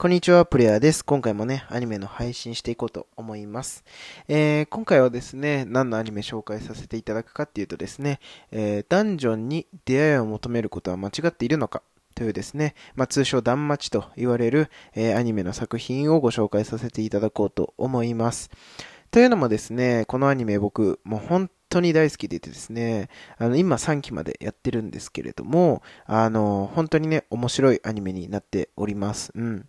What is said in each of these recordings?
こんにちは、プレイヤーです。今回もね、アニメの配信していこうと思います。えー、今回はですね、何のアニメ紹介させていただくかっていうとですね、えー、ダンジョンに出会いを求めることは間違っているのかというですね、まあ、通称ダンマチと言われる、えー、アニメの作品をご紹介させていただこうと思います。というのもですね、このアニメ僕、もう本当に大好きでいてですね、あの、今3期までやってるんですけれども、あの、本当にね、面白いアニメになっております。うん。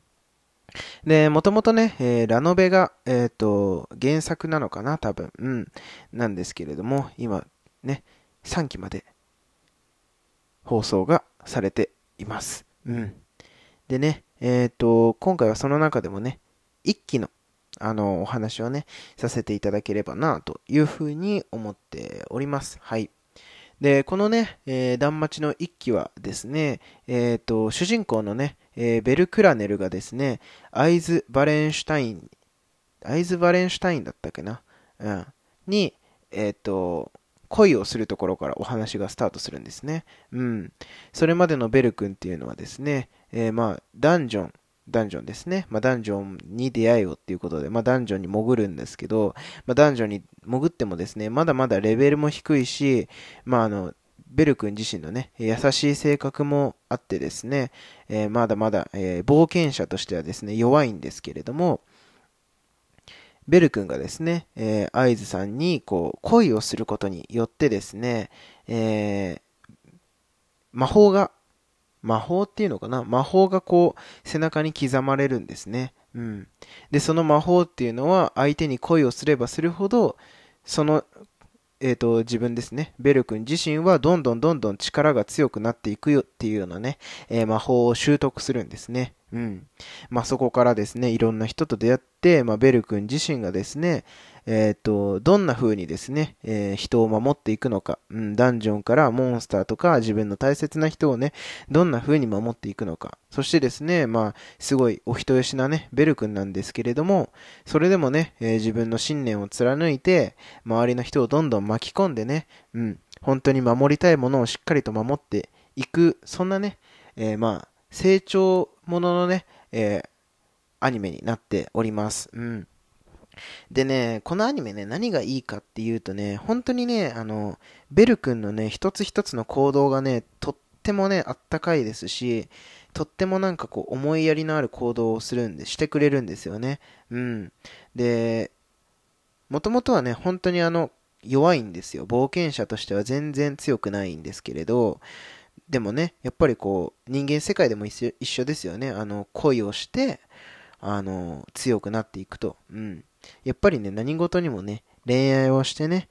で、もともとね、えー、ラノベが、えっ、ー、と、原作なのかな、多分。うん。なんですけれども、今、ね、3期まで放送がされています。うん。でね、えっ、ー、と、今回はその中でもね、1期の、あの、お話をね、させていただければな、というふうに思っております。はい。で、このね、えー、断末の一期はですね、えっ、と、主人公のね、えー、ベルクラネルがですね、アイズ・バレンシュタイン、アイズ・バレンシュタインだったっけな、うん、に、えっ、ー、と、恋をするところからお話がスタートするんですね。うん。それまでのベル君っていうのはですね、えー、まあ、ダンジョン、ダンジョンですね。まあ、ダンジョンに出会いをっていうことで、まあ、ダンジョンに潜るんですけど、まあ、ダンジョンに潜ってもですね、まだまだレベルも低いし、まあ、あの、ベル君自身のね、優しい性格もあってですね、えー、まだまだ、えー、冒険者としてはですね、弱いんですけれども、ベル君がですね、えー、アイズさんにこう恋をすることによってですね、えー、魔法が、魔法っていうのかな？魔法がこう背中に刻まれるんですね。うん。で、その魔法っていうのは相手に恋をすればするほど、そのえっ、ー、と、自分ですね、ベル君自身はどんどんどんどん力が強くなっていくよっていうようなね、えー、魔法を習得するんですね。うん。まあ、そこからですね、いろんな人と出会って、まあ、ベル君自身がですね、えっ、ー、と、どんな風にですね、えー、人を守っていくのか、うん、ダンジョンからモンスターとか自分の大切な人をね、どんな風に守っていくのか。そしてですね、まあ、すごいお人よしなね、ベル君なんですけれども、それでもね、えー、自分の信念を貫いて、周りの人をどんどん巻き込んでね、うん、本当に守りたいものをしっかりと守っていく、そんなね、えまあ、成長もののね、えアニメになっております。うん。でね、このアニメね、何がいいかっていうとね、本当にね、あの、ベル君のね、一つ一つの行動がね、とってもね、あったかいですし、とってもなんかこう、思いやりのある行動をするんで、してくれるんですよね。うん。で、もともとはね、本当にあの、弱いんですよ。冒険者としては全然強くないんですけれど、でもね、やっぱりこう、人間世界でも一緒ですよね。あの、恋をして、あの、強くなっていくと。うん。やっぱりね、何事にもね、恋愛をしてね、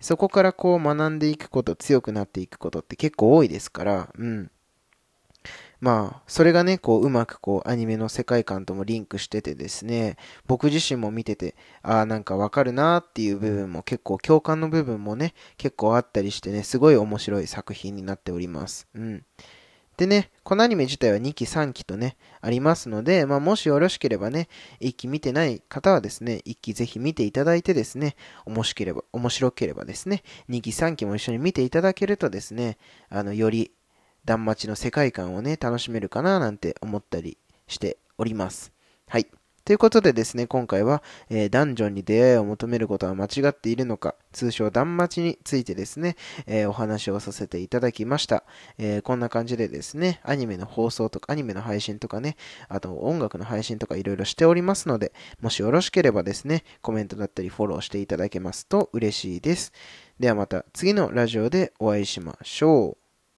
そこからこう学んでいくこと、強くなっていくことって結構多いですから、うん。まあ、それがね、こう、うまくこう、アニメの世界観ともリンクしててですね、僕自身も見てて、ああ、なんかわかるなーっていう部分も結構、共感の部分もね、結構あったりしてね、すごい面白い作品になっております。うん。でね、このアニメ自体は2期3期とね、ありますので、まあ、もしよろしければね、1期見てない方はですね、1期ぜひ見ていただいてですね、面白ければ、面白ければですね、2期3期も一緒に見ていただけるとですね、あの、より、断末の世界観をね、楽しめるかななんて思ったりしております。はい。ということでですね、今回は、えー、ダンジョンに出会いを求めることは間違っているのか、通称ダンマチについてですね、えー、お話をさせていただきました、えー、こんな感じでですね、アニメの放送とか、アニメの配信とかね、あと音楽の配信とかいろいろしておりますので、もしよろしければですね、コメントだったりフォローしていただけますと嬉しいです。ではまた次のラジオでお会いしましょう。